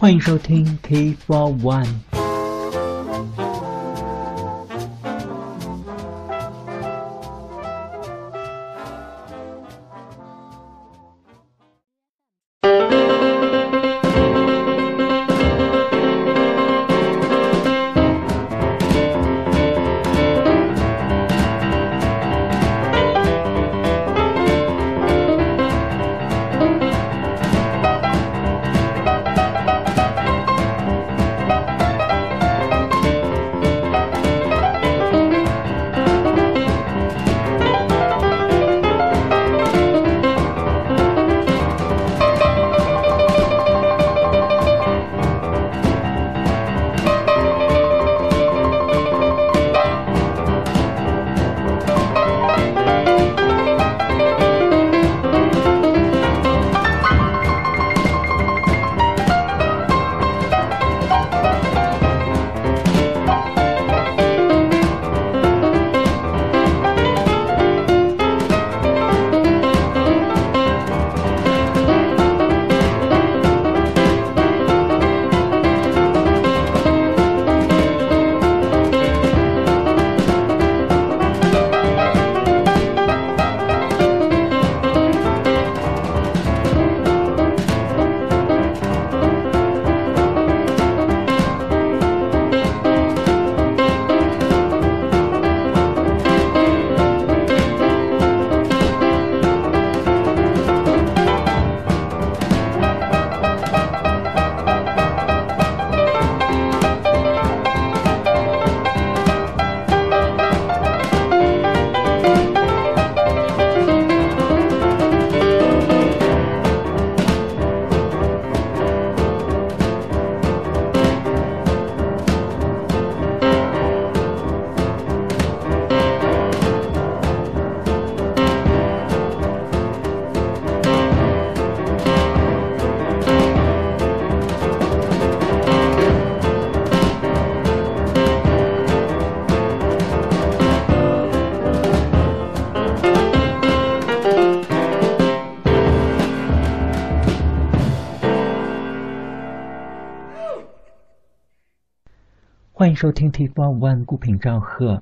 欢迎收听 T Four One。 收听 T Four One 孤品赵贺。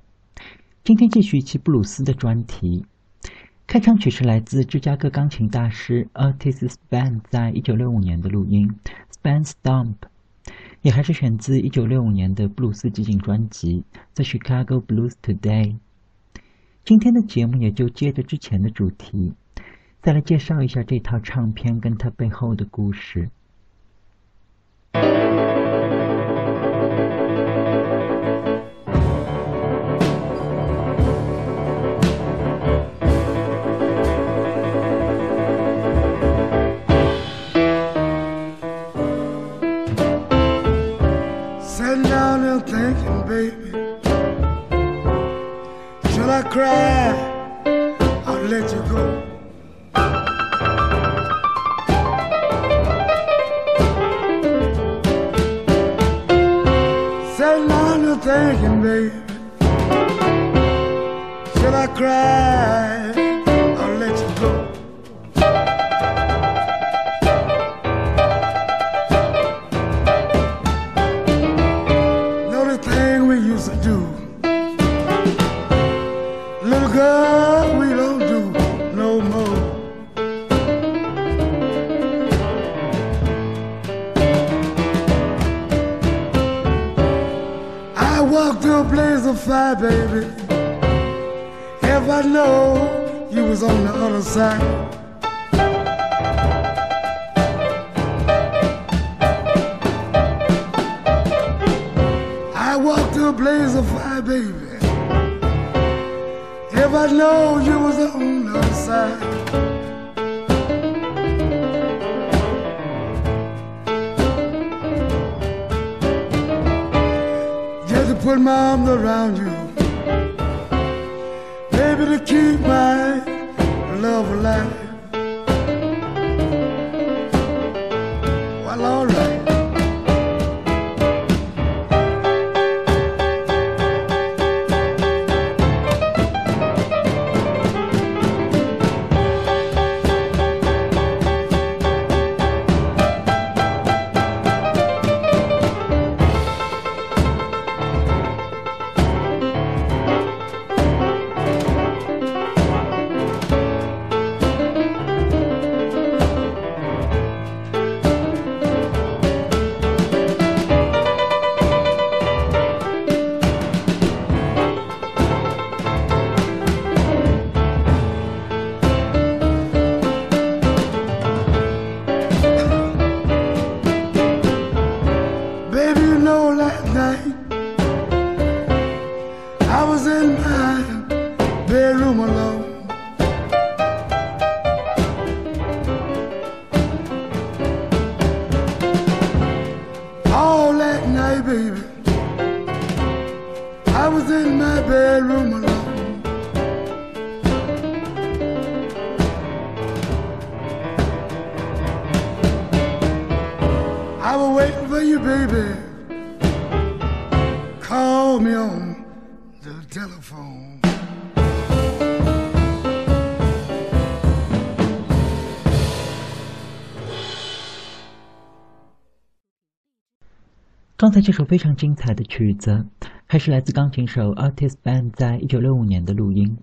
今天继续一期布鲁斯的专题。开场曲是来自芝加哥钢琴大师 Otis Span 在一九六五年的录音 Span Stomp，也还是选自一九六五年的布鲁斯集锦专辑《The Chicago Blues Today》。今天的节目也就接着之前的主题，再来介绍一下这套唱片跟它背后的故事。Cry. Or let you go? Sitting down there thinking, baby, should I cry in my bedroom alone. I was waiting for you, baby. Call me on the telephone. 刚才这首非常精彩的曲子，还是来自钢琴手 Artis Band 在一九六五年的录音，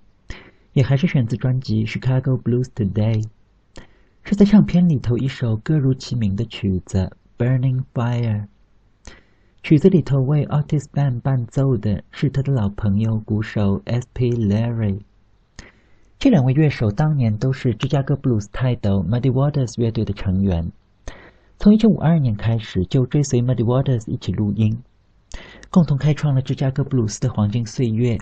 也还是选自专辑《Chicago Blues Today》，是在唱片里头一首歌如其名的曲子《Burning Fire》。曲子里头为 Artis Band 伴奏的是他的老朋友鼓手 S.P. Larry。这两位乐手当年都是芝加哥布鲁斯泰斗 Muddy Waters 乐队的成员。从1952年开始就追随 Muddy Waters 一起录音，共同开创了芝加哥布鲁斯的黄金岁月，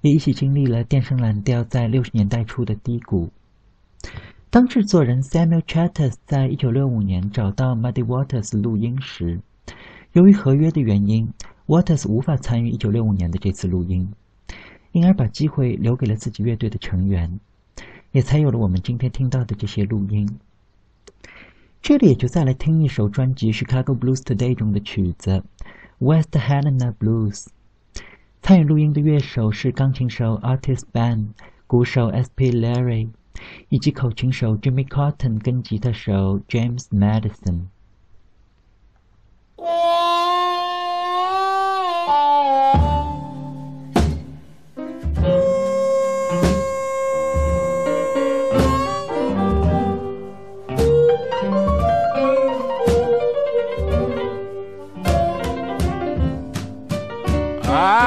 也一起经历了电声蓝调在六十年代初的低谷。当制作人 Samuel Chattis 在一九六五年找到 Muddy Waters 录音时，由于合约的原因，Waters 无法参与一九六五年的这次录音，因而把机会留给了自己乐队的成员，也才有了我们今天听到的这些录音。这里也就再来听一首专辑《Chicago Blues Today》中的曲子《West Helena Blues。参与录音的乐手是钢琴手 Otis Spann、鼓手 S.P. Leary，以及口琴手 Jimmy Cotton 跟吉他手 James Madison。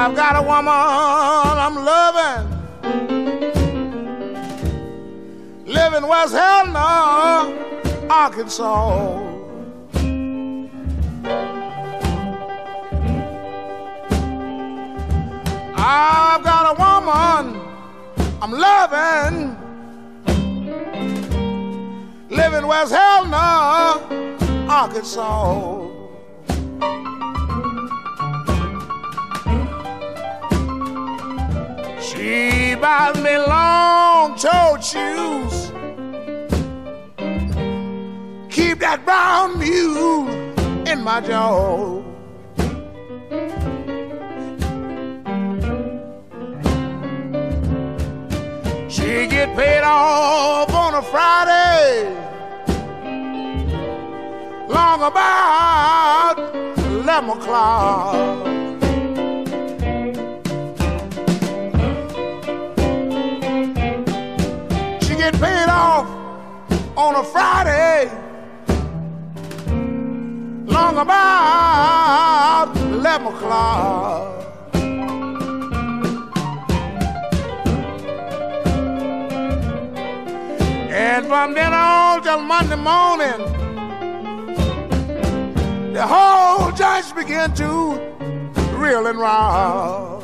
I've got a woman I'm loving, living West Helena, Arkansas. I've got a woman I'm loving, living West Helena, Arkansas. Buys me long toed shoes. Keep that brown mule in my jaw. She get paid off on a Friday. Long about eleven o'clock. On a Friday. Long about eleven o'clock. And from then on till Monday morning, the whole joints began to reel and roll.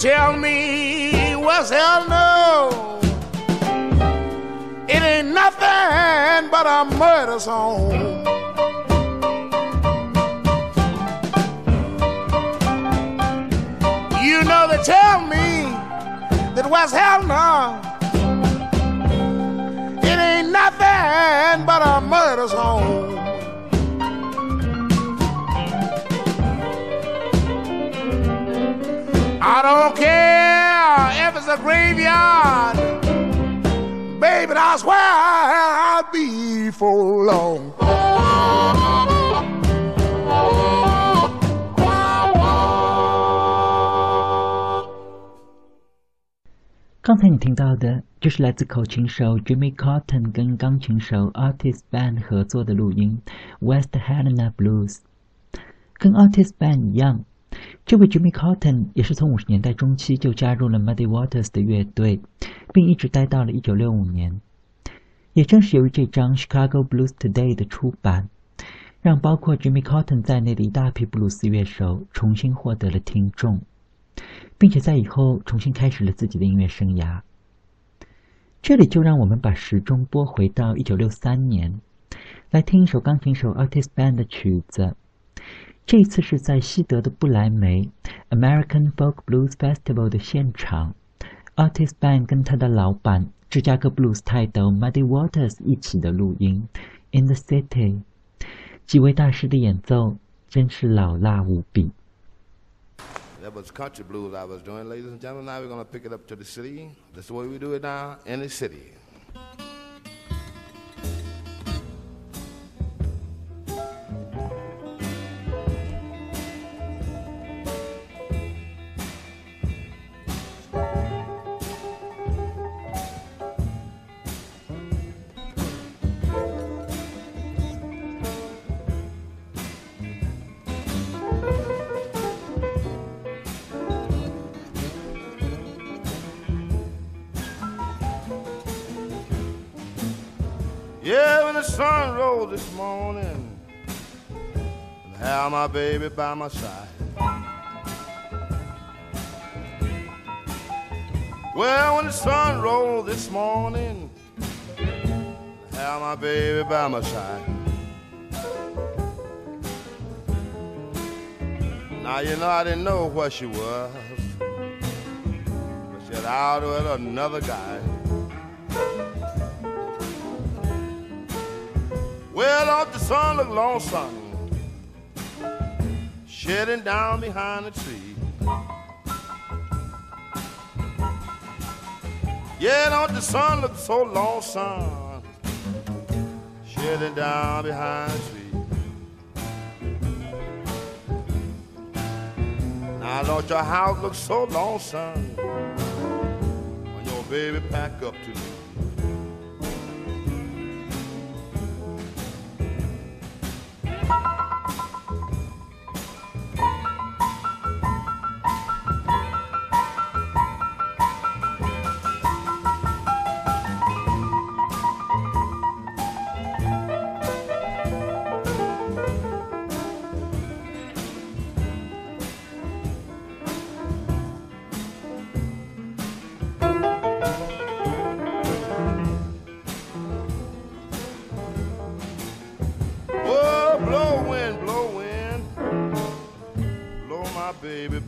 Tell me what's hell no. It ain't nothing but a murder song. You know they tell me that West Helena it ain't nothing but a murder song. I don't care if it's a graveyard. Baby, I swear I'll be for long. 刚才你听到的就是来自口琴手 Jimmy Cotton 跟钢琴手 Otis Spann 合作的录音《West Helena Blues》。跟 Otis Spann 一样，这位 Jimmy Cotton 也是从五十年代中期就加入了 Muddy Waters 的乐队，并一直待到了一九六五年。也正是由于这张《Chicago Blues Today》的出版，让包括 Jimmy Cotton 在内的一大批布鲁斯乐手重新获得了听众。并且在以后重新开始了自己的音乐生涯。这里就让我们把时钟拨回到一九六三年，来听一首钢琴手 Artis Band 的曲子。这次是在西德的不来梅 American Folk Blues Festival 的现场，Artist Band 跟他的老板芝加哥布鲁斯泰斗 Muddy Waters 一起的录音。In the City，几位大师的演奏真是老辣无比。That was country blues I was doing, ladies and gentlemen. Now we're going to pick it up to the city. That's the way we do it now in the city. My baby by my side. Well, when the sun rose this morning, have my baby by my side. Now you know I didn't know what she was, but she had out with another guy. Well, off the sun look lonesome, shedding down behind the tree. Yeah, don't the sun look so lonesome, shedding down behind the tree. Now don't your house look so lonesome when your baby pack up to leave.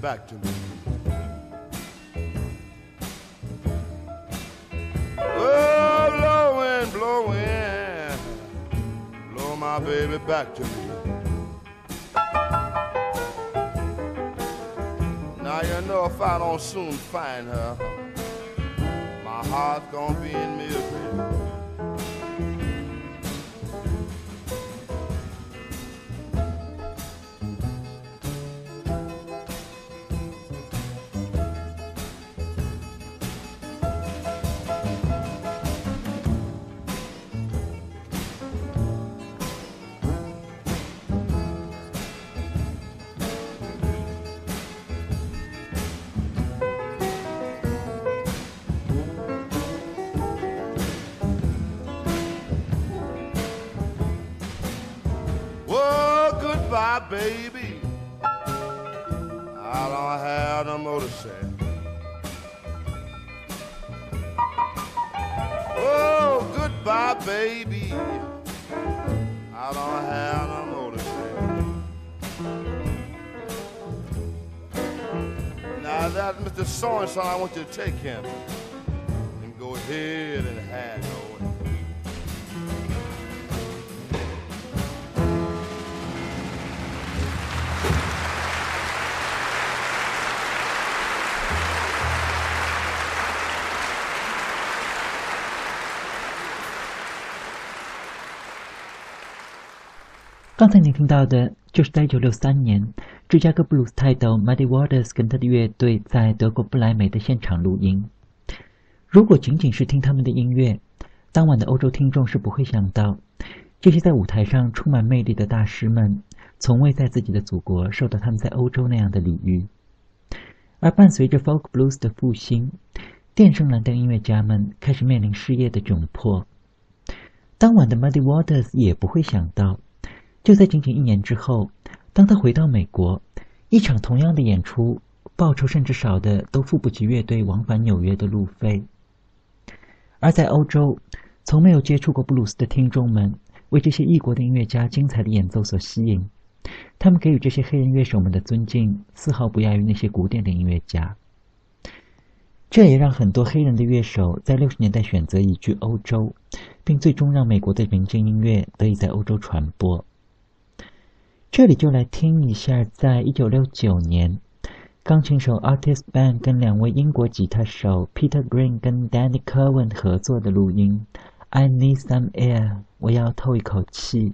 Back to me. Oh, blow my baby back to me. Now you know if I don't soon find her, my heart's gonna be in misery. Oh, goodbye, baby. I don't have no say. Whoa, goodbye, baby. I don't have no to. Now that Mr. So and so, I want you to take him and go ahead and hand over. 才您听到的就是在1963年，芝加哥布鲁斯泰斗 Muddy Waters 跟他的乐队在德国不来梅的现场录音。如果仅仅是听他们的音乐，当晚的欧洲听众是不会想到，这些在舞台上充满魅力的大师们，从未在自己的祖国受到他们在欧洲那样的礼遇。而伴随着 Folk Blues 的复兴，电声蓝调音乐家们开始面临失业的窘迫。当晚的 Muddy Waters 也不会想到。就在仅仅一年之后，当他回到美国，一场同样的演出，报酬甚至少的都付不起乐队往返纽约的路费。而在欧洲，从没有接触过布鲁斯的听众们，为这些异国的音乐家精彩的演奏所吸引，他们给予这些黑人乐手们的尊敬，丝毫不亚于那些古典的音乐家。这也让很多黑人的乐手在六十年代选择移居欧洲，并最终让美国的民间音乐得以在欧洲传播。这里就来听一下，在一九六九年，钢琴手 Artis Ban 跟两位英国吉他手 Peter Green 跟 Danny Cohen 合作的录音。I need some air，我要透一口气。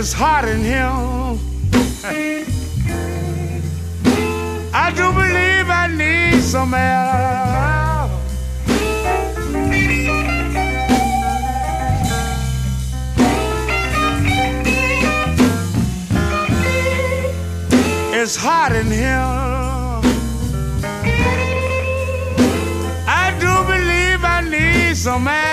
It's hot in here. I do believe I need some air. It's hot in here. I do believe I need some air.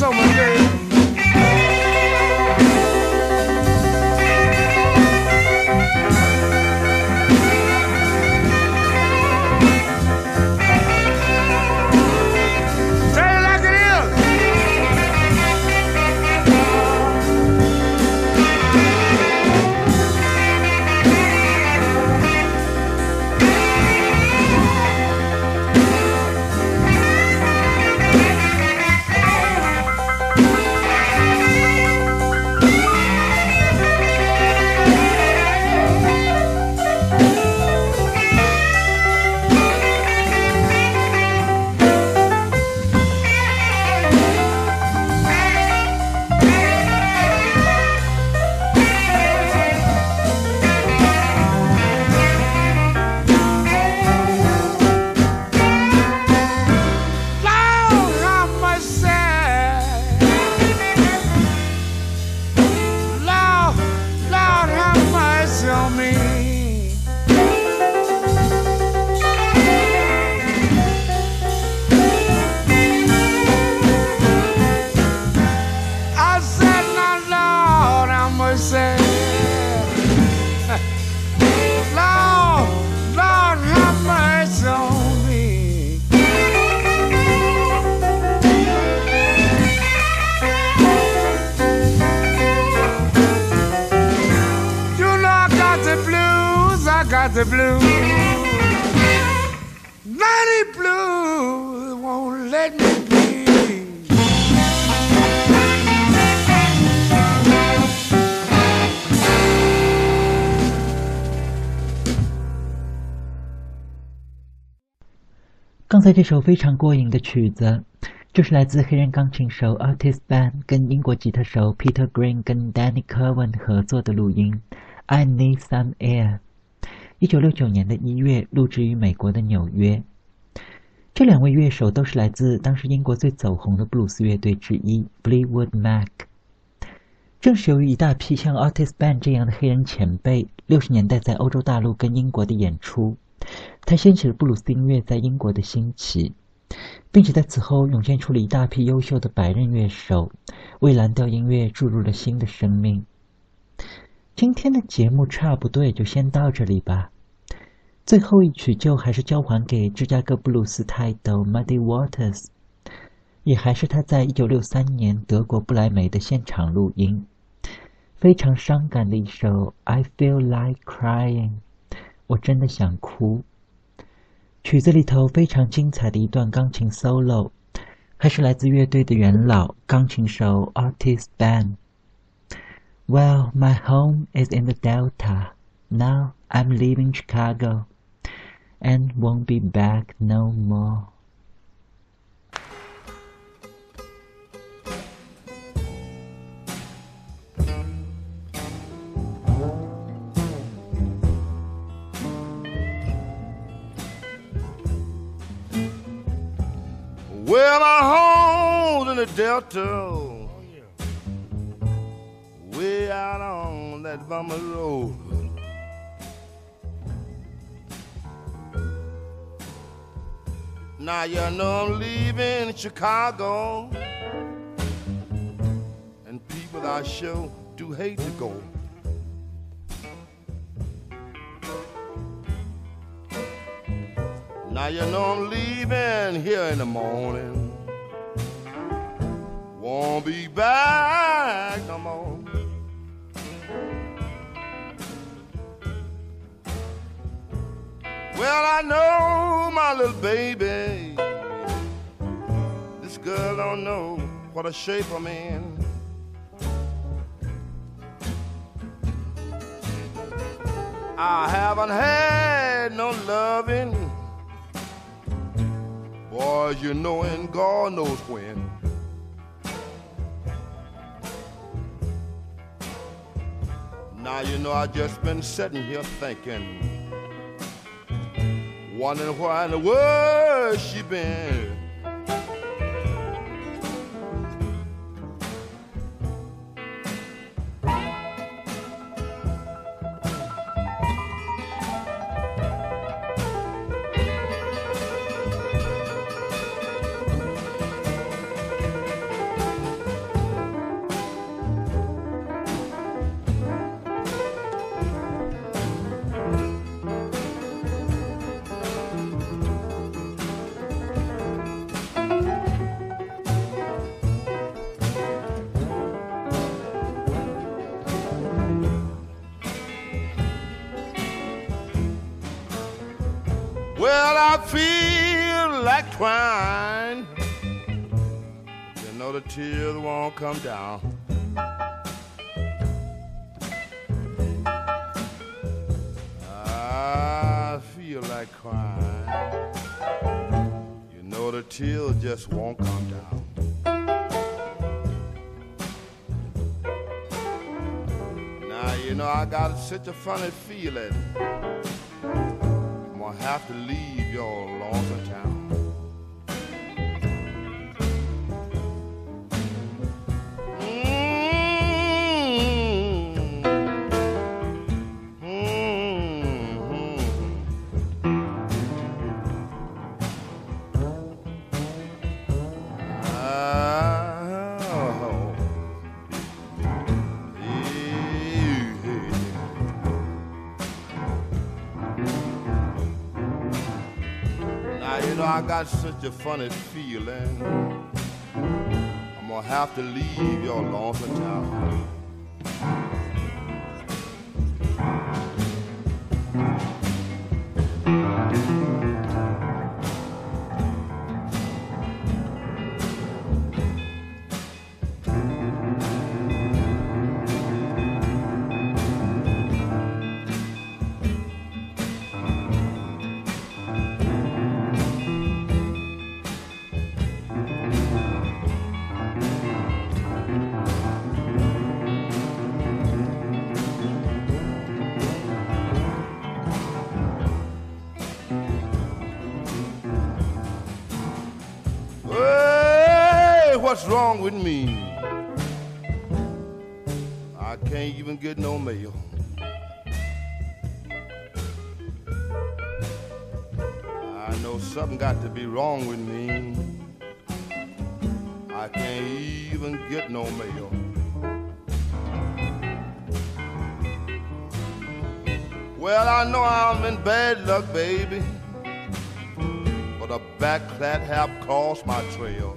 How much 这首非常过瘾的曲子，就是来自黑人钢琴手 Artis Ban 跟英国吉他手 Peter Green 跟 Danny Cohen 合作的录音。I Need Some Air，一九六九年的一月录制于美国的纽约。这两位乐手都是来自当时英国最走红的布鲁斯乐队之一 b l e e w o o d Mac。正是由于一大批像 Artis Ban 这样的黑人前辈，六十年代在欧洲大陆跟英国的演出，他掀起了布鲁斯音乐在英国的兴起，并且在此后涌现出了一大批优秀的白人乐手，为蓝调音乐注入了新的生命。今天的节目差不多也就先到这里吧。最后一曲就还是交还给芝加哥布鲁斯泰斗 Muddy Waters，也还是他在一九六三年德国不来梅的现场录音，非常伤感的一首 I Feel Like Crying，我真的想哭。曲子里头非常精彩的一段钢琴 solo，还是来自乐队的元老钢琴手 Otis Spann。Well, my home is in the Delta. Now I'm leaving Chicago, and won't be back no more. The Delta way out on that bummer road. Now you know I'm leaving Chicago, and people I sure do hate to go. Now you know I'm leaving here in the morning. Won't be back no more. Well, I know my little baby. This girl don't know what a shape I'm in. I haven't had no loving. Boys, you know, and God knows when. Now you know I just been sitting here thinking wondering why in the world she been. Know the tears won't come down. I feel like crying. You know the tears just won't come down. Now you know I got such a funny feeling. I'm gonna have to leave your lonesome town. I got such a funny feeling. I'm gonna have to leave your lonesome town. What's wrong with me. I can't even get no mail. I know something got to be wrong with me. I can't even get no mail. Well, I know I'm in bad luck, baby. But a back that have crossed my trail.